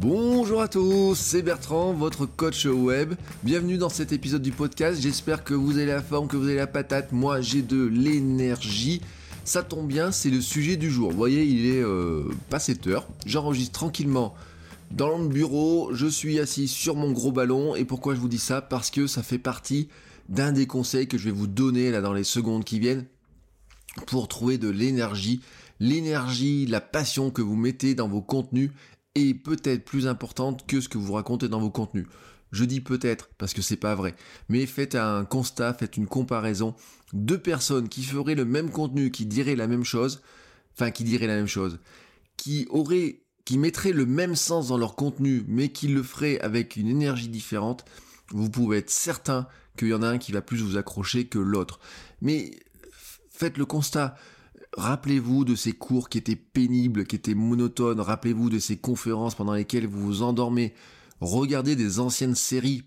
Bonjour à tous, c'est Bertrand, votre coach web. Bienvenue dans cet épisode du podcast. J'espère que vous avez la forme, que vous avez la patate. Moi, j'ai de l'énergie. Ça tombe bien, c'est le sujet du jour. Vous voyez, il est euh, pas 7 heures. J'enregistre tranquillement dans le bureau. Je suis assis sur mon gros ballon. Et pourquoi je vous dis ça? Parce que ça fait partie d'un des conseils que je vais vous donner là dans les secondes qui viennent pour trouver de l'énergie. L'énergie, la passion que vous mettez dans vos contenus est peut-être plus importante que ce que vous racontez dans vos contenus. Je dis peut-être parce que c'est pas vrai, mais faites un constat, faites une comparaison. Deux personnes qui feraient le même contenu, qui diraient la même chose, enfin qui diraient la même chose, qui auraient, qui mettraient le même sens dans leur contenu, mais qui le feraient avec une énergie différente, vous pouvez être certain qu'il y en a un qui va plus vous accrocher que l'autre. Mais faites le constat. Rappelez-vous de ces cours qui étaient pénibles, qui étaient monotones. Rappelez-vous de ces conférences pendant lesquelles vous vous endormez. Regardez des anciennes séries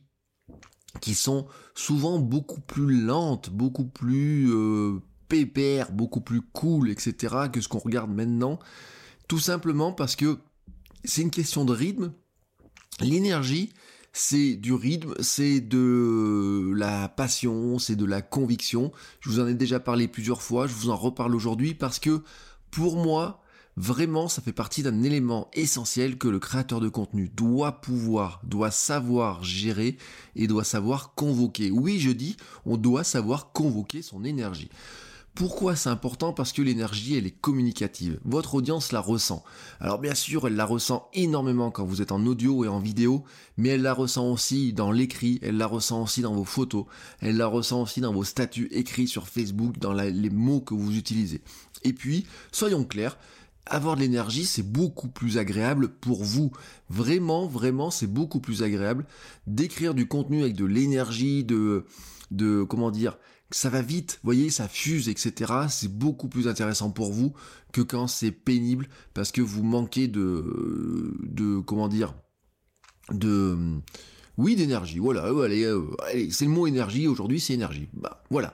qui sont souvent beaucoup plus lentes, beaucoup plus euh, pépères, beaucoup plus cool, etc. que ce qu'on regarde maintenant. Tout simplement parce que c'est une question de rythme. L'énergie, c'est du rythme, c'est de la passion, c'est de la conviction. Je vous en ai déjà parlé plusieurs fois, je vous en reparle aujourd'hui parce que pour moi, vraiment, ça fait partie d'un élément essentiel que le créateur de contenu doit pouvoir, doit savoir gérer et doit savoir convoquer. Oui, je dis, on doit savoir convoquer son énergie. Pourquoi c'est important? Parce que l'énergie, elle est communicative. Votre audience la ressent. Alors bien sûr, elle la ressent énormément quand vous êtes en audio et en vidéo, mais elle la ressent aussi dans l'écrit, elle la ressent aussi dans vos photos, elle la ressent aussi dans vos statuts écrits sur Facebook, dans les mots que vous utilisez. Et puis, soyons clairs, avoir de l'énergie, c'est beaucoup plus agréable pour vous. Vraiment, vraiment, c'est beaucoup plus agréable d'écrire du contenu avec de l'énergie, de, de, comment dire, ça va vite, vous voyez, ça fuse, etc. C'est beaucoup plus intéressant pour vous que quand c'est pénible parce que vous manquez de, de comment dire, de, oui, d'énergie. Voilà, allez, euh, allez c'est le mot énergie. Aujourd'hui, c'est énergie. Bah, voilà.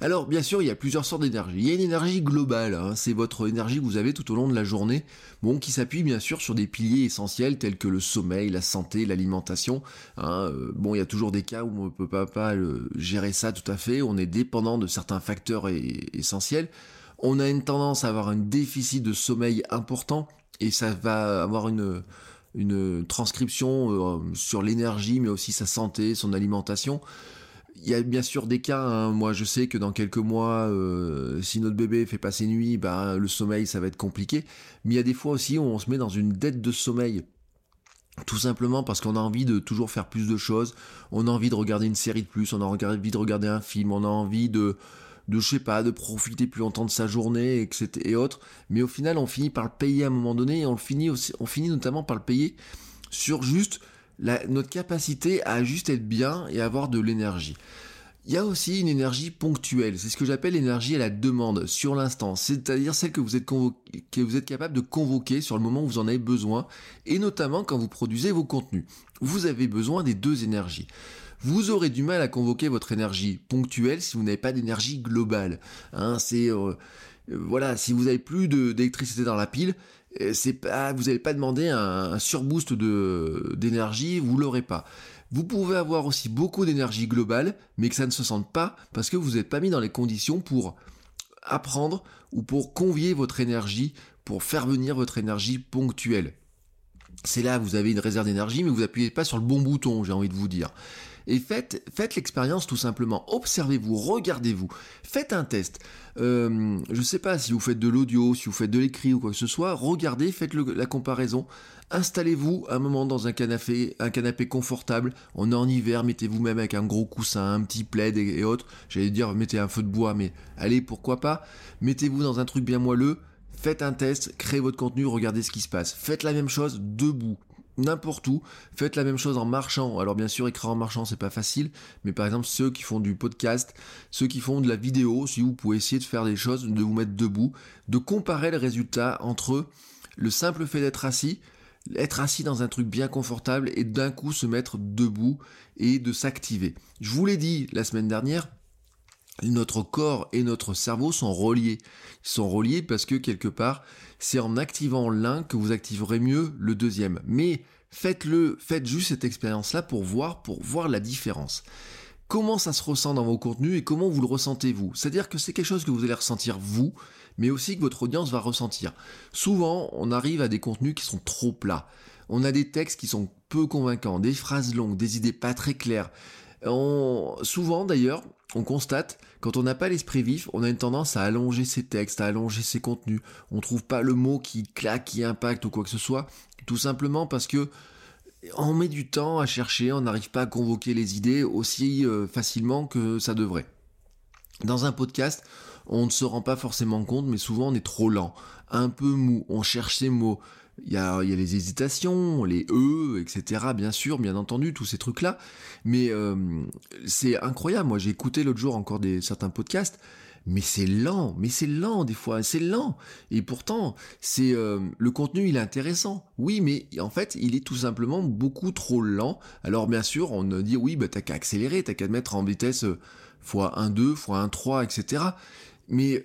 Alors, bien sûr, il y a plusieurs sortes d'énergie. Il y a une énergie globale, hein, c'est votre énergie que vous avez tout au long de la journée, bon, qui s'appuie bien sûr sur des piliers essentiels tels que le sommeil, la santé, l'alimentation. Hein. Euh, bon, il y a toujours des cas où on ne peut pas, pas gérer ça tout à fait, on est dépendant de certains facteurs essentiels. On a une tendance à avoir un déficit de sommeil important et ça va avoir une, une transcription euh, sur l'énergie, mais aussi sa santé, son alimentation il y a bien sûr des cas, hein. moi je sais que dans quelques mois, euh, si notre bébé fait passer nuit, bah, le sommeil ça va être compliqué, mais il y a des fois aussi où on se met dans une dette de sommeil. Tout simplement parce qu'on a envie de toujours faire plus de choses, on a envie de regarder une série de plus, on a envie de regarder un film, on a envie de, de je sais pas, de profiter plus longtemps de sa journée, etc. et autres. Mais au final, on finit par le payer à un moment donné, et on finit notamment par le payer sur juste notre capacité à juste être bien et avoir de l'énergie. Il y a aussi une énergie ponctuelle, c'est ce que j'appelle l'énergie à la demande, sur l'instant, c'est-à-dire celle que vous, êtes capable de convoquer sur le moment où vous en avez besoin, et notamment quand vous produisez vos contenus. Vous avez besoin des deux énergies. Vous aurez du mal à convoquer votre énergie ponctuelle si vous n'avez pas d'énergie globale. Hein, euh, euh, voilà, si vous n'avez plus d'électricité dans la pile, c'est pas, vous n'allez pas demander un, surboost de, d'énergie, vous l'aurez pas. Vous pouvez avoir aussi beaucoup d'énergie globale, mais que ça ne se sente pas parce que vous n'êtes pas mis dans les conditions pour apprendre ou pour convier votre énergie, pour faire venir votre énergie ponctuelle. C'est là vous avez une réserve d'énergie, mais vous appuyez pas sur le bon bouton, j'ai envie de vous dire et faites, l'expérience tout simplement. Observez-vous, regardez-vous, faites un test. Euh, je ne sais pas si vous faites de l'audio, si vous faites de l'écrit ou quoi que ce soit, regardez, faites la comparaison. Installez-vous un moment dans un canapé, un canapé confortable. On est en hiver, mettez-vous même avec un gros coussin, un petit plaid et, autres. J'allais dire mettez un feu de bois, mais allez, pourquoi pas. Mettez-vous dans un truc bien moelleux Faites un test, créez votre contenu, regardez ce qui se passe. Faites la même chose debout n'importe où, faites la même chose en marchant. Alors bien sûr, écrire en marchant, c'est pas facile, mais par exemple ceux qui font du podcast, ceux qui font de la vidéo, si vous pouvez essayer de faire des choses, de vous mettre debout, de comparer les résultats entre le simple fait d'être assis, être assis dans un truc bien confortable et d'un coup se mettre debout et de s'activer. Je vous l'ai dit la semaine dernière, notre corps et notre cerveau sont reliés. Ils sont reliés parce que quelque part, c'est en activant l'un que vous activerez mieux le deuxième. Mais faites-le, faites juste cette expérience-là pour voir, pour voir la différence. Comment ça se ressent dans vos contenus et comment vous le ressentez vous? C'est-à-dire que c'est quelque chose que vous allez ressentir vous, mais aussi que votre audience va ressentir. Souvent, on arrive à des contenus qui sont trop plats. On a des textes qui sont peu convaincants, des phrases longues, des idées pas très claires. Souvent d'ailleurs, on constate, quand on n'a pas l'esprit vif, on a une tendance à allonger ses textes, à allonger ses contenus. On trouve pas le mot qui claque, qui impacte ou quoi que ce soit, tout simplement parce que on met du temps à chercher, on n'arrive pas à convoquer les idées aussi euh, facilement que ça devrait. Dans un podcast, on ne se rend pas forcément compte, mais souvent on est trop lent, un peu mou, on cherche ses mots, il y a, les hésitations, les E, etc. Bien sûr, bien entendu, tous ces trucs-là. Mais euh, c'est incroyable. Moi, j'ai écouté l'autre jour encore des certains podcasts. Mais c'est lent, mais c'est lent des fois, c'est lent. Et pourtant, c'est euh, le contenu, il est intéressant. Oui, mais en fait, il est tout simplement beaucoup trop lent. Alors bien sûr, on dit oui, bah t'as qu'à accélérer, t'as qu'à mettre en vitesse x1, 2, x1, 3, etc. Mais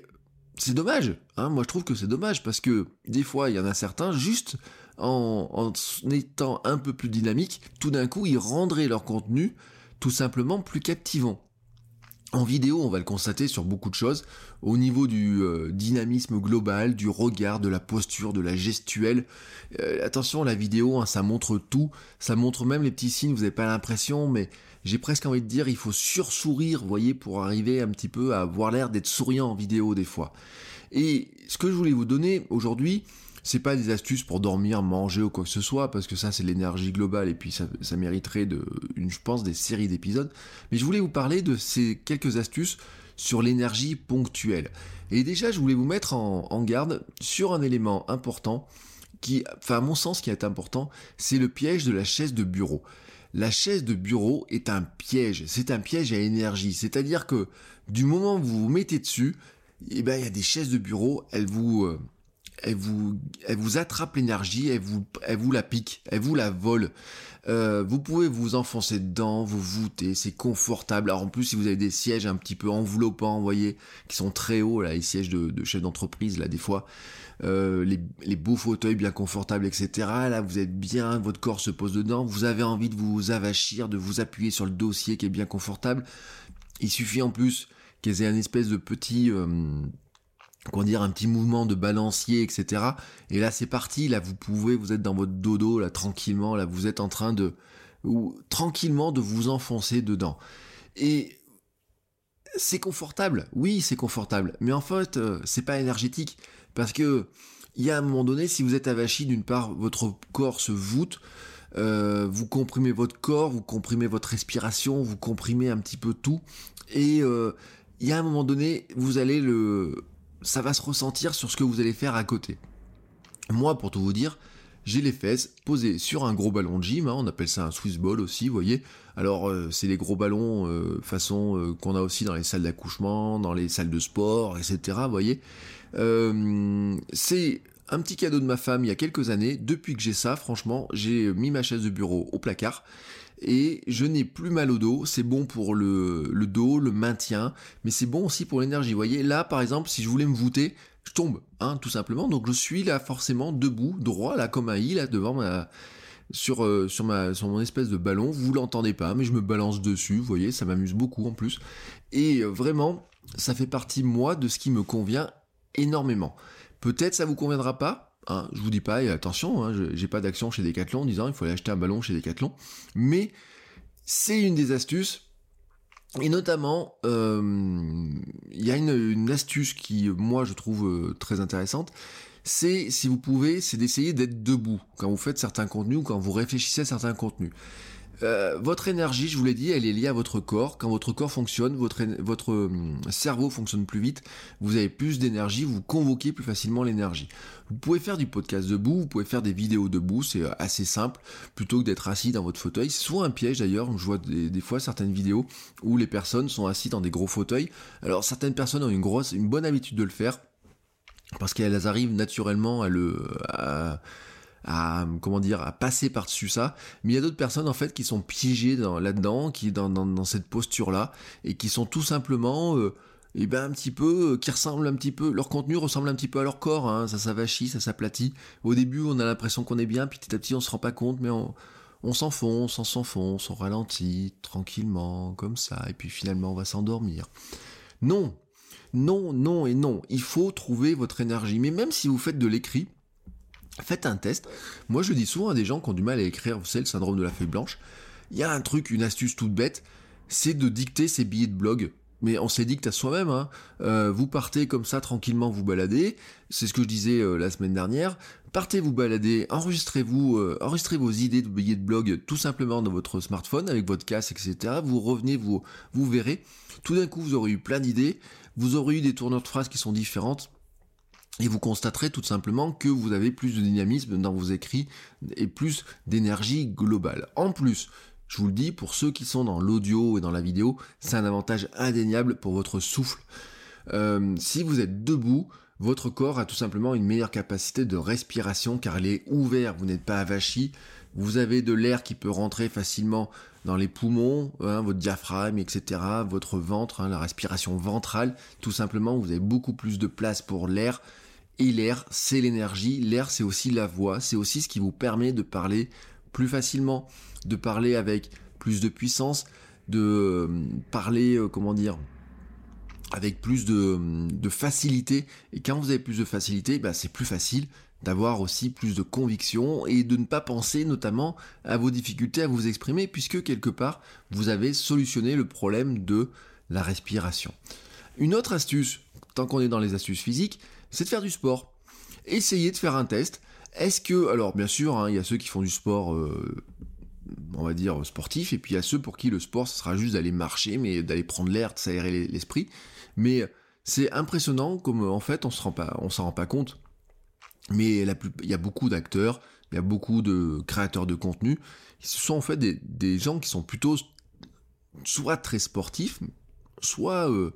c'est dommage. Hein Moi, je trouve que c'est dommage parce que des fois, il y en a certains, juste en, en étant un peu plus dynamique, tout d'un coup, ils rendraient leur contenu tout simplement plus captivant. En vidéo, on va le constater sur beaucoup de choses, au niveau du euh, dynamisme global, du regard, de la posture, de la gestuelle. Euh, attention, la vidéo, hein, ça montre tout, ça montre même les petits signes, vous n'avez pas l'impression, mais j'ai presque envie de dire, il faut sursourire, vous voyez, pour arriver un petit peu à avoir l'air d'être souriant en vidéo des fois. Et ce que je voulais vous donner aujourd'hui, c'est pas des astuces pour dormir, manger ou quoi que ce soit, parce que ça c'est l'énergie globale et puis ça, mériterait de, je pense, des séries d'épisodes. Mais je voulais vous parler de ces quelques astuces sur l'énergie ponctuelle. Et déjà, je voulais vous mettre en, garde sur un élément important qui, enfin à mon sens, qui est important, c'est le piège de la chaise de bureau. La chaise de bureau est un piège, c'est un piège à énergie, c'est-à-dire que du moment où vous vous mettez dessus, eh ben il y a des chaises de bureau, elles vous euh, elle vous, elle vous attrape l'énergie, elle vous, la pique, elle vous la vole. Euh, vous pouvez vous enfoncer dedans, vous voûter, c'est confortable. Alors en plus, si vous avez des sièges un petit peu enveloppants, vous voyez, qui sont très hauts, là, les sièges de, de chef d'entreprise, là, des fois, euh, les, beaux fauteuils bien confortables, etc. Là, vous êtes bien, votre corps se pose dedans, vous avez envie de vous avachir, de vous appuyer sur le dossier qui est bien confortable. Il suffit en plus qu'ils aient un espèce de petit... Euh, comment dire, un petit mouvement de balancier, etc. Et là, c'est parti. Là, vous pouvez, vous êtes dans votre dodo, là, tranquillement. Là, vous êtes en train de, ou tranquillement, de vous enfoncer dedans. Et c'est confortable. Oui, c'est confortable. Mais en fait, euh, c'est pas énergétique. Parce que, il y a un moment donné, si vous êtes avachi, d'une part, votre corps se voûte, euh, vous comprimez votre corps, vous comprimez votre respiration, vous comprimez un petit peu tout. Et euh, il y a un moment donné, vous allez le, ça va se ressentir sur ce que vous allez faire à côté. Moi, pour tout vous dire, j'ai les fesses posées sur un gros ballon de gym, hein, on appelle ça un Swiss ball aussi, vous voyez. Alors euh, c'est les gros ballons euh, façon euh, qu'on a aussi dans les salles d'accouchement, dans les salles de sport, etc. Vous voyez. c'est un petit cadeau de ma femme il y a quelques années. Depuis que j'ai ça, franchement, j'ai mis ma chaise de bureau au placard et je n'ai plus mal au dos. C'est bon pour le, dos, le maintien, mais c'est bon aussi pour l'énergie. Vous voyez, là par exemple, si je voulais me voûter, je tombe, hein, tout simplement. Donc je suis là forcément debout, droit, là comme un i, là devant ma sur euh, sur ma sur mon espèce de ballon. Vous l'entendez pas, mais je me balance dessus. Vous voyez, ça m'amuse beaucoup en plus. Et euh, vraiment, ça fait partie moi de ce qui me convient énormément. Peut-être ça vous conviendra pas, Hein, je vous dis pas, et attention, hein, j'ai pas d'action chez Decathlon en disant il faut aller acheter un ballon chez Decathlon, mais c'est une des astuces. Et notamment, euh, il y a une, astuce qui, moi, je trouve très intéressante. C'est, si vous pouvez, c'est d'essayer d'être debout quand vous faites certains contenus ou quand vous réfléchissez à certains contenus. Euh, votre énergie, je vous l'ai dit, elle est liée à votre corps. Quand votre corps fonctionne, votre, hum, cerveau fonctionne plus vite, vous avez plus d'énergie, vous convoquez plus facilement l'énergie. Vous pouvez faire du podcast debout, vous pouvez faire des vidéos debout, c'est euh, assez simple, plutôt que d'être assis dans votre fauteuil. C'est souvent un piège d'ailleurs, je vois des, des, fois certaines vidéos où les personnes sont assises dans des gros fauteuils. Alors certaines personnes ont une grosse, une bonne habitude de le faire, parce qu'elles arrivent naturellement à le... À, comment dire à passer par-dessus ça. Mais il y a d'autres personnes en fait qui sont piégées là-dedans qui dans, dans, cette posture là et qui sont tout simplement euh, et eh ben un petit peu euh, qui ressemblent un petit peu leur contenu ressemble un petit peu à leur corps hein, ça s'avachit ça s'aplatit. Au début on a l'impression qu'on est bien puis petit à petit on se rend pas compte mais on s'enfonce, on s'enfonce, on ralentit tranquillement, comme ça, et puis finalement on va s'endormir. Non, non, non et non. Il faut trouver votre énergie. Mais même si vous faites de l'écrit, Faites un test. Moi, je dis souvent à des gens qui ont du mal à écrire, vous savez, le syndrome de la feuille blanche. Il y a un truc, une astuce toute bête, c'est de dicter ses billets de blog. Mais on s'édicte à soi-même. Hein. Euh, vous partez comme ça tranquillement vous balader. C'est ce que je disais euh, la semaine dernière. Partez vous balader, enregistrez-vous, euh, enregistrez vos idées de billets de blog tout simplement dans votre smartphone avec votre casque, etc. Vous revenez, vous vous verrez. Tout d'un coup, vous aurez eu plein d'idées. Vous aurez eu des tourneurs de phrases qui sont différentes et vous constaterez tout simplement que vous avez plus de dynamisme dans vos écrits et plus d'énergie globale. En plus, je vous le dis, pour ceux qui sont dans l'audio et dans la vidéo, c'est un avantage indéniable pour votre souffle. Euh, si vous êtes debout, votre corps a tout simplement une meilleure capacité de respiration car il est ouvert, vous n'êtes pas avachi, vous avez de l'air qui peut rentrer facilement dans les poumons, hein, votre diaphragme, etc., votre ventre, hein, la respiration ventrale, tout simplement, vous avez beaucoup plus de place pour l'air et l'air, c'est l'énergie. L'air, c'est aussi la voix. C'est aussi ce qui vous permet de parler plus facilement, de parler avec plus de puissance, de euh, parler, euh, comment dire, avec plus de, facilité. Et quand vous avez plus de facilité, bah, c'est plus facile d'avoir aussi plus de conviction et de ne pas penser notamment à vos difficultés à vous exprimer puisque quelque part vous avez solutionné le problème de la respiration. Une autre astuce, tant qu'on est dans les astuces physiques, c'est de faire du sport. Essayez de faire un test. Est-ce que, alors bien sûr, hein, il y a ceux qui font du sport, euh, on va dire sportif, et puis il y a ceux pour qui le sport, ce sera juste d'aller marcher, mais d'aller prendre l'air, de s'aérer l'esprit. Mais c'est impressionnant comme en fait on se rend pas, s'en rend pas compte. Mais il y a beaucoup d'acteurs, il y a beaucoup de créateurs de contenu. Ce sont en fait des, gens qui sont plutôt soit très sportifs, soit euh,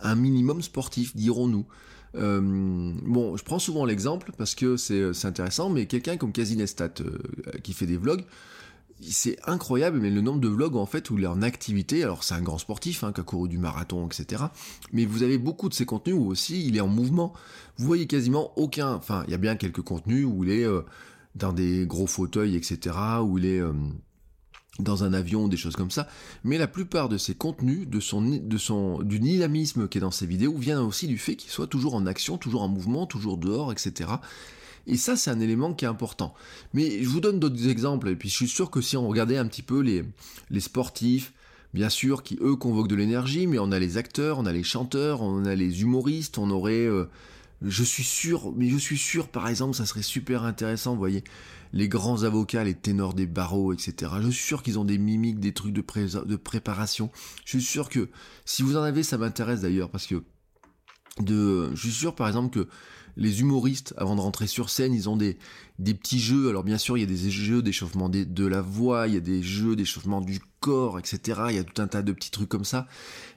un minimum sportif, dirons-nous. Euh, bon, je prends souvent l'exemple parce que c'est intéressant, mais quelqu'un comme Casinestat euh, qui fait des vlogs, c'est incroyable, mais le nombre de vlogs en fait où il est en activité, alors c'est un grand sportif hein, qui a couru du marathon, etc. Mais vous avez beaucoup de ces contenus où aussi il est en mouvement. Vous voyez quasiment aucun, enfin il y a bien quelques contenus où il est euh, dans des gros fauteuils, etc. Où il est dans un avion, des choses comme ça. Mais la plupart de ses contenus, du dynamisme qui est dans ses vidéos, vient aussi du fait qu'il soit toujours en action, toujours en mouvement, toujours dehors, etc. Et ça, c'est un élément qui est important. Mais je vous donne d'autres exemples, et puis je suis sûr que si on regardait un petit peu les, sportifs, bien sûr, qui eux convoquent de l'énergie, mais on a les acteurs, on a les chanteurs, on a les humoristes, on aurait... Euh, je suis sûr, mais je suis sûr, par exemple, ça serait super intéressant, vous voyez, les grands avocats, les ténors des barreaux, etc. Je suis sûr qu'ils ont des mimiques, des trucs de, de préparation. Je suis sûr que si vous en avez, ça m'intéresse d'ailleurs parce que de, je suis sûr par exemple que les humoristes, avant de rentrer sur scène, ils ont des, petits jeux. Alors bien sûr, il y a des jeux d'échauffement de, de la voix, il y a des jeux d'échauffement du corps, etc. Il y a tout un tas de petits trucs comme ça.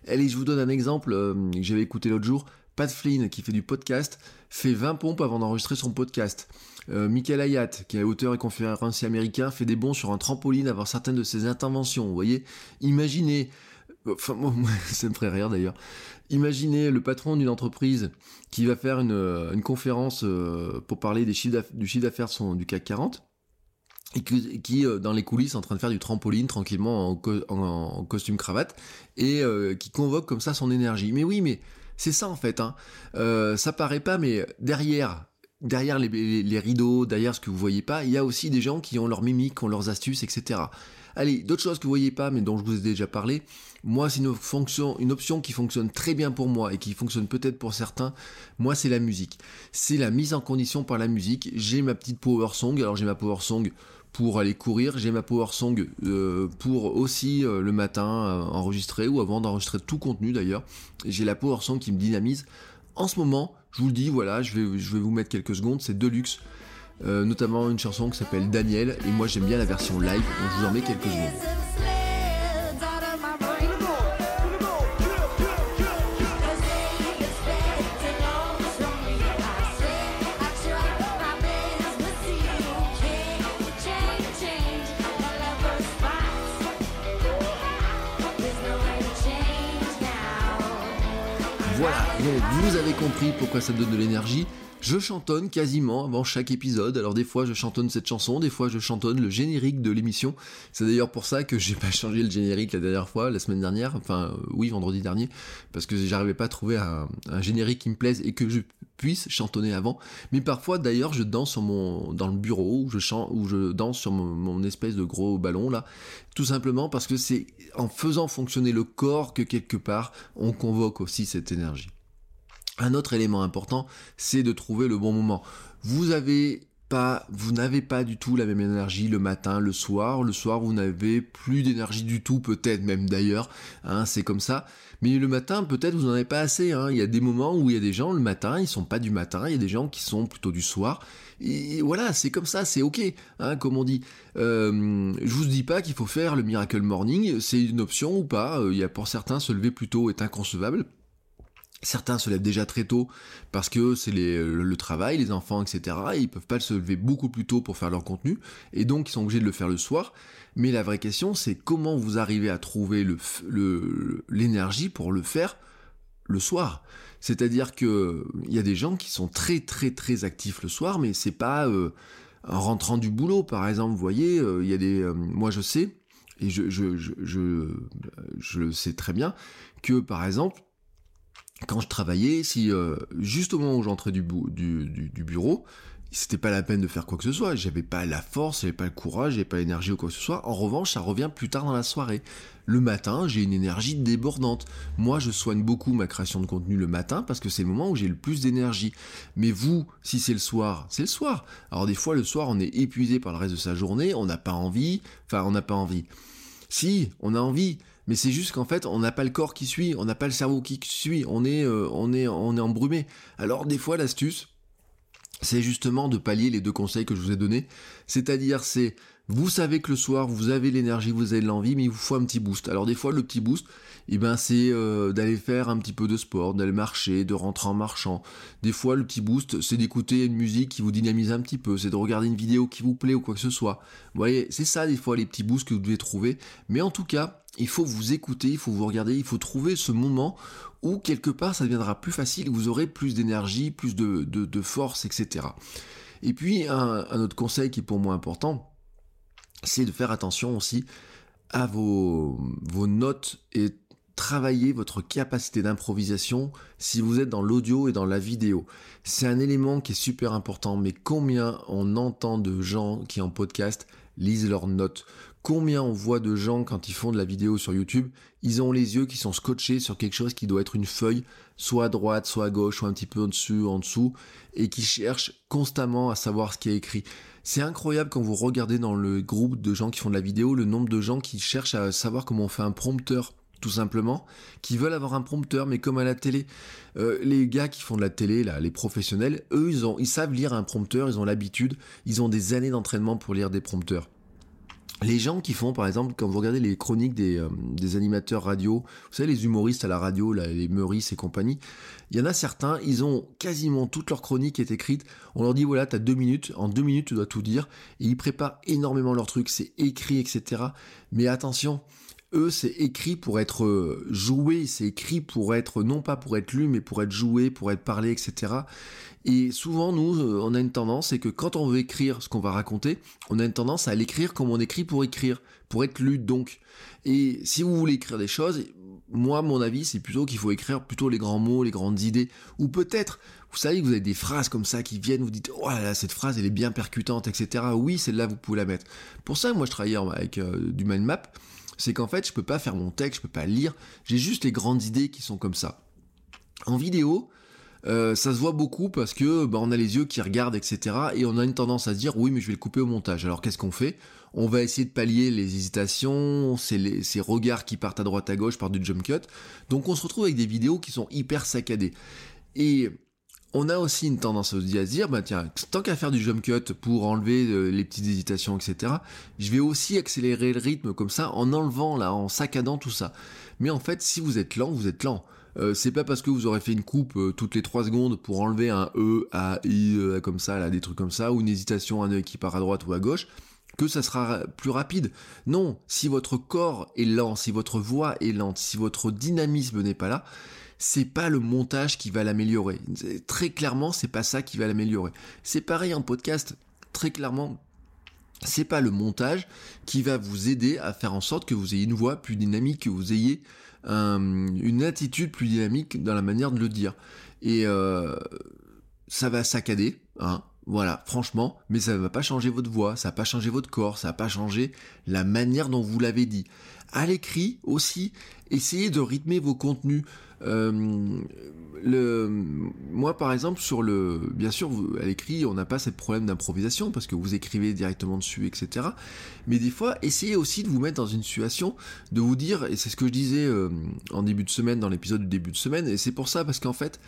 Allez, je vous donne un exemple euh, que j'avais écouté l'autre jour. Pat Flynn, qui fait du podcast, fait 20 pompes avant d'enregistrer son podcast. Euh, Michael Hayat, qui est auteur et conférencier américain, fait des bons sur un trampoline avant certaines de ses interventions. Vous voyez Imaginez, enfin moi, ça me ferait rire d'ailleurs. Imaginez le patron d'une entreprise qui va faire une, euh, conférence euh, pour parler des chiffres du chiffre d'affaires du CAC 40 et qui, dans les coulisses en train de faire du trampoline tranquillement en, costume cravate et qui convoque comme ça son énergie. Mais oui, mais c'est ça en fait. Hein. ça paraît pas, mais derrière derrière les, rideaux, derrière ce que vous voyez pas, il y a aussi des gens qui ont leur mimique, qui ont leurs astuces, etc. Allez, d'autres choses que vous voyez pas, mais dont je vous ai déjà parlé. Moi, c'est une fonction, une option qui fonctionne très bien pour moi et qui fonctionne peut-être pour certains. Moi, c'est la musique. C'est la mise en condition par la musique. J'ai ma petite power song. Alors, j'ai ma power song pour aller courir. J'ai ma Power Song euh, pour aussi euh, le matin enregistrer ou avant d'enregistrer tout contenu d'ailleurs. J'ai la Power Song qui me dynamise. En ce moment, je vous le dis, voilà, je vais, je vais vous mettre quelques secondes, c'est Deluxe. Notamment une chanson qui s'appelle Daniel et moi j'aime bien la version live donc je vous en mets quelques secondes. Compris pourquoi ça donne de l'énergie. Je chantonne quasiment avant chaque épisode. Alors des fois je chantonne cette chanson, des fois je chantonne le générique de l'émission. C'est d'ailleurs pour ça que j'ai pas changé le générique la dernière fois, la semaine dernière, enfin euh, oui vendredi dernier, parce que j'arrivais pas à trouver un, générique qui me plaise et que je puisse chantonner avant. Mais parfois d'ailleurs je danse sur mon dans le bureau où je chante où je danse sur mon espèce de gros ballon là, tout simplement parce que c'est en faisant fonctionner le corps que quelque part on convoque aussi cette énergie. Un autre élément important, c'est de trouver le bon moment. Vous n'avez pas du tout la même énergie le matin, le soir. Le soir, vous n'avez plus d'énergie du tout, peut-être même d'ailleurs. Hein, c'est comme ça. Mais le matin, peut-être vous n'en avez pas assez. Hein. Il y a des moments où il y a des gens le matin, ils sont pas du matin. Il y a des gens qui sont plutôt du soir. Et voilà, c'est comme ça, c'est ok, hein, comme on dit. Euh, je vous dis pas qu'il faut faire le miracle morning, c'est une option ou pas. Euh, il y a pour certains se lever plus tôt est inconcevable. Certains se lèvent déjà très tôt parce que c'est le travail, les enfants, etc. Et ils peuvent pas se lever beaucoup plus tôt pour faire leur contenu, et donc ils sont obligés de le faire le soir. Mais la vraie question, c'est comment vous arrivez à trouver l'énergie pour le faire le soir. C'est-à-dire que il y a des gens qui sont très très très actifs le soir, mais c'est pas euh, en rentrant du boulot, par exemple. Vous voyez, euh, il y a des, euh, moi je sais et je je je le sais très bien que par exemple quand je travaillais, si juste au moment où j'entrais du, du, du, bureau, c'était pas la peine de faire quoi que ce soit. J'avais pas la force, j'avais pas le courage, j'avais pas l'énergie ou quoi que ce soit. En revanche, ça revient plus tard dans la soirée. Le matin, j'ai une énergie débordante. Moi, je soigne beaucoup ma création de contenu le matin parce que c'est le moment où j'ai le plus d'énergie. Mais vous, si c'est le soir, c'est le soir. Alors des fois, le soir, on est épuisé par le reste de sa journée, on n'a pas envie. Enfin, on n'a pas envie. Si, on a envie. Mais c'est juste qu'en fait, on n'a pas le corps qui suit, on n'a pas le cerveau qui suit, on est, euh, on est, on est embrumé. Alors des fois, l'astuce, c'est justement de pallier les deux conseils que je vous ai donnés. C'est-à-dire, c'est vous savez que le soir, vous avez l'énergie, vous avez l'envie, mais il vous faut un petit boost. Alors des fois, le petit boost, eh ben, c'est euh, d'aller faire un petit peu de sport, d'aller marcher, de rentrer en marchant. Des fois, le petit boost, c'est d'écouter une musique qui vous dynamise un petit peu, c'est de regarder une vidéo qui vous plaît ou quoi que ce soit. Vous voyez, c'est ça des fois les petits boosts que vous devez trouver. Mais en tout cas, il faut vous écouter, il faut vous regarder, il faut trouver ce moment où quelque part ça deviendra plus facile, vous aurez plus d'énergie, plus de, force, etc. Et puis un, autre conseil qui est pour moi important, c'est de faire attention aussi à vos, notes et travailler votre capacité d'improvisation si vous êtes dans l'audio et dans la vidéo. C'est un élément qui est super important, mais combien on entend de gens qui en podcast lisent leurs notes? Combien on voit de gens quand ils font de la vidéo sur YouTube, ils ont les yeux qui sont scotchés sur quelque chose qui doit être une feuille, soit à droite, soit à gauche, soit un petit peu en dessus, en dessous, et qui cherchent constamment à savoir ce qui est écrit. C'est incroyable quand vous regardez dans le groupe de gens qui font de la vidéo, le nombre de gens qui cherchent à savoir comment on fait un prompteur tout simplement, qui veulent avoir un prompteur, mais comme à la télé. Euh, les gars qui font de la télé, là, les professionnels, eux, ils, ont, ils savent lire un prompteur, ils ont l'habitude, ils ont des années d'entraînement pour lire des prompteurs les gens qui font, par exemple, quand vous regardez les chroniques des, euh, des animateurs radio, vous savez, les humoristes à la radio, les Meurice et compagnie, il y en a certains, ils ont quasiment toute leur chronique est écrite. On leur dit, voilà, t'as deux minutes, en deux minutes, tu dois tout dire. Et ils préparent énormément leur truc, c'est écrit, etc. Mais attention, eux, c'est écrit pour être euh, joué, c'est écrit pour être, non pas pour être lu, mais pour être joué, pour être parlé, etc. Et souvent, nous, euh, on a une tendance, c'est que quand on veut écrire ce qu'on va raconter, on a une tendance à l'écrire comme on écrit pour écrire, pour être lu donc. Et si vous voulez écrire des choses, moi, mon avis, c'est plutôt qu'il faut écrire plutôt les grands mots, les grandes idées, ou peut-être, vous savez que vous avez des phrases comme ça qui viennent, vous dites, oh là là, cette phrase, elle est bien percutante, etc. Oui, celle-là, vous pouvez la mettre. Pour ça, moi, je travaillais avec euh, du mind map, c'est qu'en fait, je peux pas faire mon texte, je peux pas lire, j'ai juste les grandes idées qui sont comme ça. En vidéo, euh, ça se voit beaucoup parce que bah, on a les yeux qui regardent, etc. Et on a une tendance à se dire oui, mais je vais le couper au montage. Alors qu'est-ce qu'on fait? On va essayer de pallier les hésitations, ces, ces regards qui partent à droite à gauche par du jump cut. Donc on se retrouve avec des vidéos qui sont hyper saccadées. Et on a aussi une tendance à se dire, bah tiens, tant qu'à faire du jump cut pour enlever euh, les petites hésitations, etc., je vais aussi accélérer le rythme comme ça en enlevant là, en saccadant tout ça. Mais en fait, si vous êtes lent, vous êtes lent. Euh, c'est pas parce que vous aurez fait une coupe euh, toutes les 3 secondes pour enlever un E, A, I, comme ça, des trucs comme ça, ou une hésitation, un œil qui part à droite ou à gauche, que ça sera plus rapide. Non, si votre corps est lent, si votre voix est lente, si votre dynamisme n'est pas là, c'est pas le montage qui va l'améliorer. Très clairement, c'est pas ça qui va l'améliorer. C'est pareil en podcast, très clairement. C'est pas le montage qui va vous aider à faire en sorte que vous ayez une voix plus dynamique, que vous ayez une attitude plus dynamique dans la manière de le dire. Et euh, ça va saccader, hein, voilà, franchement, mais ça ne va pas changer votre voix, ça va pas changer votre corps, ça va pas changer la manière dont vous l'avez dit. À l'écrit aussi, essayez de rythmer vos contenus. Euh, moi, par exemple, sur le, bien sûr, à l'écrit, on n'a pas ce problème d'improvisation parce que vous écrivez directement dessus, etc. Mais des fois, essayez aussi de vous mettre dans une situation de vous dire, et c'est ce que je disais euh, en début de semaine, dans l'épisode du début de semaine, et c'est pour ça parce qu'en fait,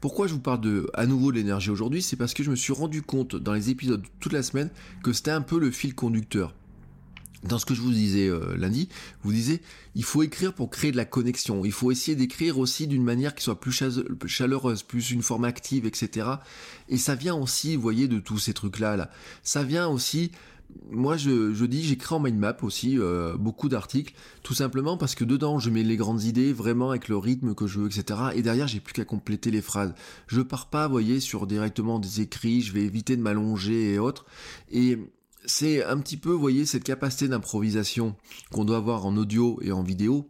pourquoi je vous parle de à nouveau de l'énergie aujourd'hui, c'est parce que je me suis rendu compte dans les épisodes toute la semaine que c'était un peu le fil conducteur dans ce que je vous disais euh, lundi, vous disiez, il faut écrire pour créer de la connexion. Il faut essayer d'écrire aussi d'une manière qui soit plus chaleureuse, plus une forme active, etc. Et ça vient aussi, vous voyez, de tous ces trucs-là. Là. Ça vient aussi, moi je, je dis, j'écris en mind map aussi euh, beaucoup d'articles, tout simplement parce que dedans je mets les grandes idées, vraiment avec le rythme que je veux, etc. Et derrière j'ai plus qu'à compléter les phrases. Je pars pas, vous voyez, sur directement des écrits, je vais éviter de m'allonger et autres. Et c'est un petit peu, vous voyez, cette capacité d'improvisation qu'on doit avoir en audio et en vidéo,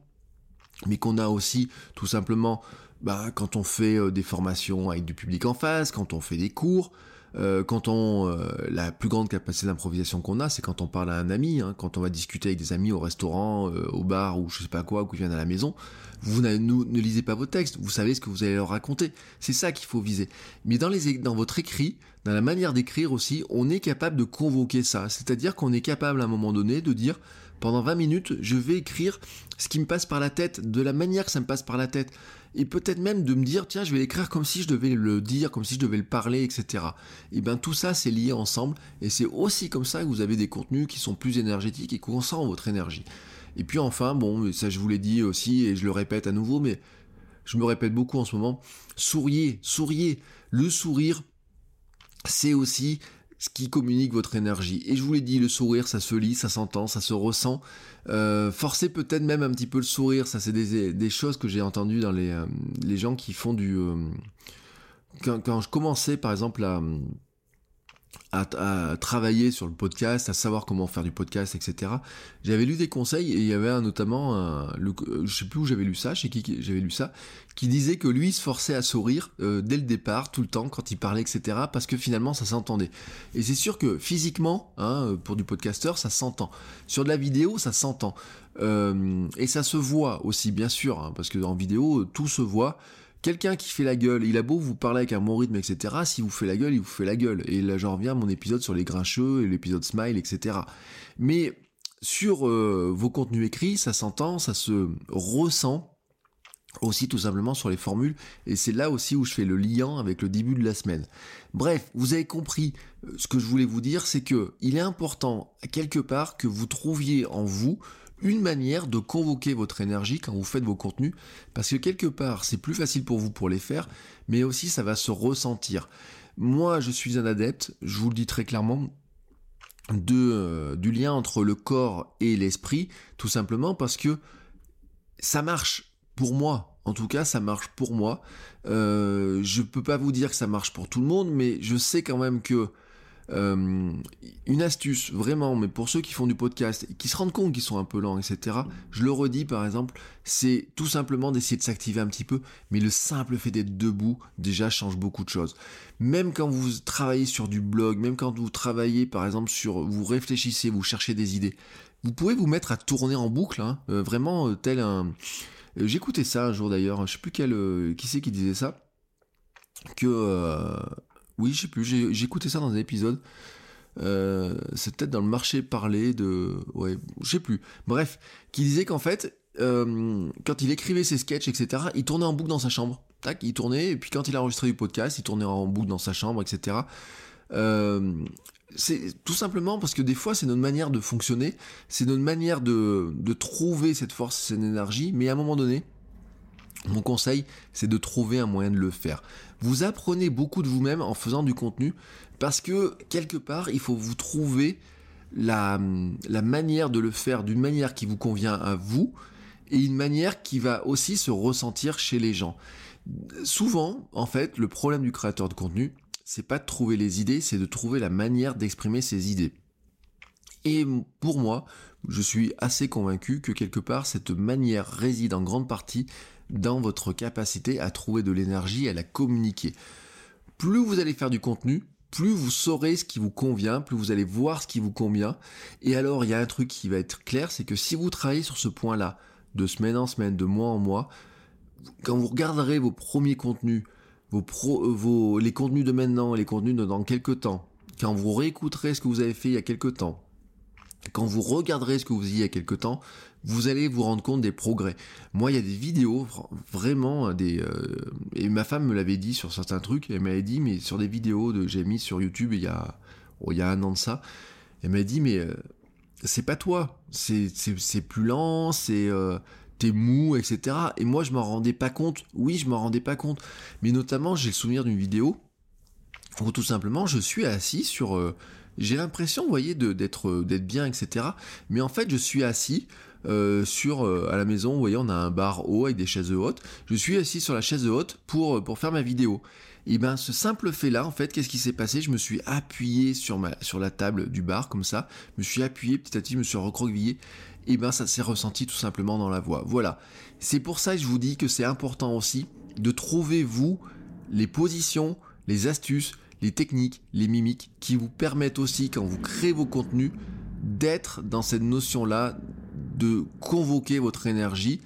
mais qu'on a aussi tout simplement bah, quand on fait euh, des formations avec du public en face, quand on fait des cours, euh, quand on euh, la plus grande capacité d'improvisation qu'on a, c'est quand on parle à un ami, hein, quand on va discuter avec des amis au restaurant, au bar ou je sais pas quoi, ou qu'ils viennent à la maison. Vous ne, lisez pas vos textes, vous savez ce que vous allez leur raconter. C'est ça qu'il faut viser. Mais dans votre écrit, dans la manière d'écrire aussi, on est capable de convoquer ça. C'est-à-dire qu'on est capable à un moment donné de dire pendant 20 minutes, je vais écrire ce qui me passe par la tête, de la manière que ça me passe par la tête. Et peut-être même de me dire, tiens, je vais l'écrire comme si je devais le dire, comme si je devais le parler, etc. Et bien tout ça, c'est lié ensemble. Et c'est aussi comme ça que vous avez des contenus qui sont plus énergétiques et qu'on sent votre énergie. Et puis enfin, bon, ça je vous l'ai dit aussi, et je le répète à nouveau, mais je me répète beaucoup en ce moment, souriez, souriez. Le sourire, c'est aussi ce qui communique votre énergie. Et je vous l'ai dit, le sourire, ça se lit, ça s'entend, ça se ressent. Euh, forcez peut-être même un petit peu le sourire, ça c'est des, choses que j'ai entendues dans les, euh, les gens qui font du... Euh, quand, quand, je commençais par exemple à à, travailler sur le podcast, à savoir comment faire du podcast, etc. J'avais lu des conseils et il y avait un, notamment, un, le, je sais plus où j'avais lu ça, chez qui j'avais lu ça, qui disait que lui se forçait à sourire euh, dès le départ, tout le temps, quand il parlait, etc. Parce que finalement ça s'entendait. Et c'est sûr que physiquement, hein, pour du podcasteur, ça s'entend. Sur de la vidéo, ça s'entend. Euh, et ça se voit aussi, bien sûr, hein, parce que en vidéo, tout se voit. Quelqu'un qui fait la gueule, il a beau vous parler avec un bon rythme, etc. Si vous fait la gueule, il vous fait la gueule. Et là, j'en reviens à mon épisode sur les grincheux et l'épisode smile, etc. Mais sur euh, vos contenus écrits, ça s'entend, ça se ressent aussi tout simplement sur les formules et c'est là aussi où je fais le lien avec le début de la semaine. Bref, vous avez compris euh, ce que je voulais vous dire, c'est que il est important quelque part que vous trouviez en vous une manière de convoquer votre énergie quand vous faites vos contenus, parce que quelque part c'est plus facile pour vous pour les faire, mais aussi ça va se ressentir. Moi je suis un adepte, je vous le dis très clairement, de, euh, du lien entre le corps et l'esprit, tout simplement parce que ça marche pour moi. En tout cas, ça marche pour moi. Euh, je peux pas vous dire que ça marche pour tout le monde, mais je sais quand même que euh, une astuce, vraiment, mais pour ceux qui font du podcast qui se rendent compte qu'ils sont un peu lents, etc., je le redis par exemple, c'est tout simplement d'essayer de s'activer un petit peu, mais le simple fait d'être debout déjà change beaucoup de choses. Même quand vous travaillez sur du blog, même quand vous travaillez par exemple sur, vous réfléchissez, vous cherchez des idées, vous pouvez vous mettre à tourner en boucle, hein, euh, vraiment euh, tel un... J'écoutais ça un jour d'ailleurs, je sais plus quel, qui c'est qui disait ça que oui, je sais j'ai ça dans un épisode. Euh, c'est dans le marché parlé de. Ouais, je sais plus. Bref, qui disait qu'en fait, euh, quand il écrivait ses sketchs, etc., il tournait en boucle dans sa chambre. Tac, il tournait, et puis quand il a enregistré du podcast, il tournait en boucle dans sa chambre, etc. Euh, c'est tout simplement parce que des fois, c'est notre manière de fonctionner, c'est notre manière de, de trouver cette force, cette énergie, mais à un moment donné, mon conseil, c'est de trouver un moyen de le faire. Vous apprenez beaucoup de vous-même en faisant du contenu parce que quelque part, il faut vous trouver la, manière de le faire d'une manière qui vous convient à vous et une manière qui va aussi se ressentir chez les gens. Souvent, en fait, le problème du créateur de contenu, c'est pas de trouver les idées, c'est de trouver la manière d'exprimer ses idées. Et pour moi, je suis assez convaincu que quelque part, cette manière réside en grande partie dans votre capacité à trouver de l'énergie, à la communiquer. Plus vous allez faire du contenu, plus vous saurez ce qui vous convient, plus vous allez voir ce qui vous convient. Et alors, il y a un truc qui va être clair, c'est que si vous travaillez sur ce point-là, de semaine en semaine, de mois en mois, quand vous regarderez vos premiers contenus, vos, pro, euh, vos les contenus de maintenant, les contenus de dans quelques temps, quand vous réécouterez ce que vous avez fait il y a quelques temps, quand vous regarderez ce que vous y a quelques temps, vous allez vous rendre compte des progrès. Moi, il y a des vidéos, vraiment, des, euh, et ma femme me l'avait dit sur certains trucs, elle m'avait dit, mais sur des vidéos que j'ai mis sur YouTube il y, a, oh, il y a un an de ça, elle m'a dit, mais euh, c'est pas toi, c'est plus lent, c'est... Euh, t'es mou, etc. Et moi, je m'en rendais pas compte. Oui, je m'en rendais pas compte. Mais notamment, j'ai le souvenir d'une vidéo où tout simplement, je suis assis sur j'ai l'impression, vous voyez, d'être d'être bien, etc. Mais en fait, je suis assis euh, sur euh, à la maison, vous voyez, on a un bar haut avec des chaises hautes. Je suis assis sur la chaise haute pour euh, faire ma vidéo. Et ben ce simple fait là, en fait, qu'est-ce qui s'est passé? Je me suis appuyé sur la table du bar comme ça. Je me suis appuyé petit à petit, je me suis recroquevillé. Et ben ça s'est ressenti tout simplement dans la voix. Voilà. C'est pour ça que je vous dis que c'est important aussi de trouver vous les positions, les astuces, les techniques, les mimiques qui vous permettent aussi quand vous créez vos contenus d'être dans cette notion-là de convoquer votre énergie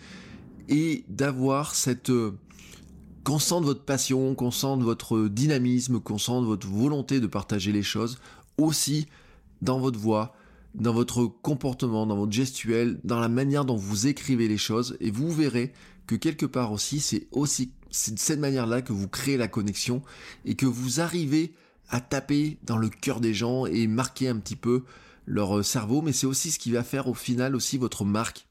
et d'avoir cette euh, qu'on sente votre passion, qu'on sente votre dynamisme, qu'on sente votre volonté de partager les choses aussi dans votre voix, dans votre comportement, dans votre gestuel, dans la manière dont vous écrivez les choses. Et vous verrez que quelque part aussi c'est aussi c'est de cette manière-là que vous créez la connexion et que vous arrivez à taper dans le cœur des gens et marquer un petit peu leur euh, cerveau, mais c'est aussi ce qui va faire au final aussi votre marque.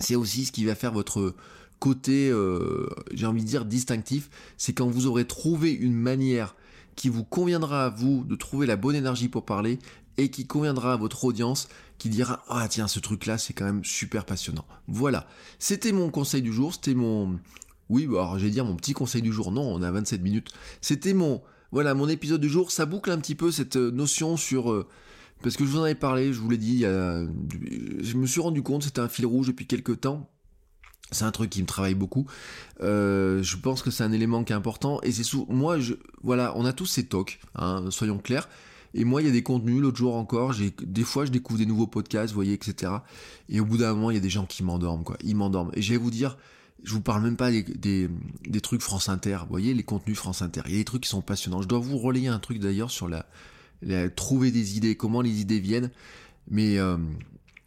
C'est aussi ce qui va faire votre côté, euh, j'ai envie de dire, distinctif. C'est quand vous aurez trouvé une manière qui vous conviendra à vous de trouver la bonne énergie pour parler et qui conviendra à votre audience qui dira ah tiens ce truc là c'est quand même super passionnant. Voilà, c'était mon conseil du jour, c'était mon oui, bah, alors j'allais dire mon petit conseil du jour. Non, on a 27 minutes. C'était mon voilà, mon épisode du jour, ça boucle un petit peu cette euh, notion sur parce que je vous en avais parlé, je vous l'ai dit, je me suis rendu compte, c'était un fil rouge depuis quelques temps. C'est un truc qui me travaille beaucoup. Euh, je pense que c'est un élément qui est important. Et c'est moi, je, voilà, on a tous ces tocs, hein, soyons clairs. Et moi, il y a des contenus, l'autre jour encore, j'ai, des fois, je découvre des nouveaux podcasts, vous voyez, etc. Et au bout d'un moment, il y a des gens qui m'endorment, quoi. Ils m'endorment. Et je vais vous dire, je vous parle même pas des, des, trucs France Inter, vous voyez, les contenus France Inter. Il y a des trucs qui sont passionnants. Je dois vous relayer un truc d'ailleurs sur la, trouver des idées, comment les idées viennent. Mais euh,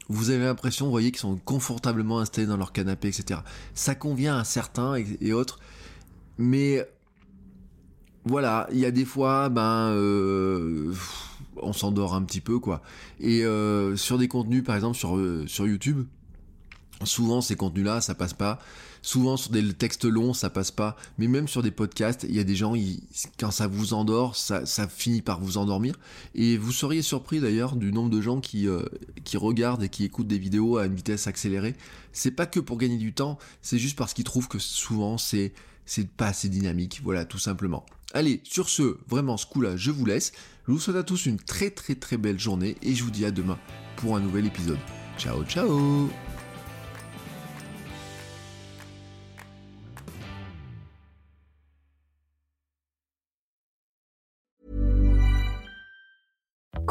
vous avez l'impression, vous voyez, qu'ils sont confortablement installés dans leur canapé, etc. Ça convient à certains et, autres. Mais voilà, il y a des fois, ben, euh, on s'endort un petit peu, quoi. Et euh, sur des contenus, par exemple, sur, sur YouTube, souvent ces contenus-là, ça passe pas. Souvent sur des textes longs, ça passe pas. Mais même sur des podcasts, il y a des gens, quand ça vous endort, ça, finit par vous endormir. Et vous seriez surpris d'ailleurs du nombre de gens qui, euh, qui regardent et qui écoutent des vidéos à une vitesse accélérée. C'est pas que pour gagner du temps, c'est juste parce qu'ils trouvent que souvent c'est c'est pas assez dynamique. Voilà, tout simplement. Allez, sur ce, vraiment ce coup-là, je vous laisse. Je vous souhaite à tous une très très très belle journée et je vous dis à demain pour un nouvel épisode. Ciao ciao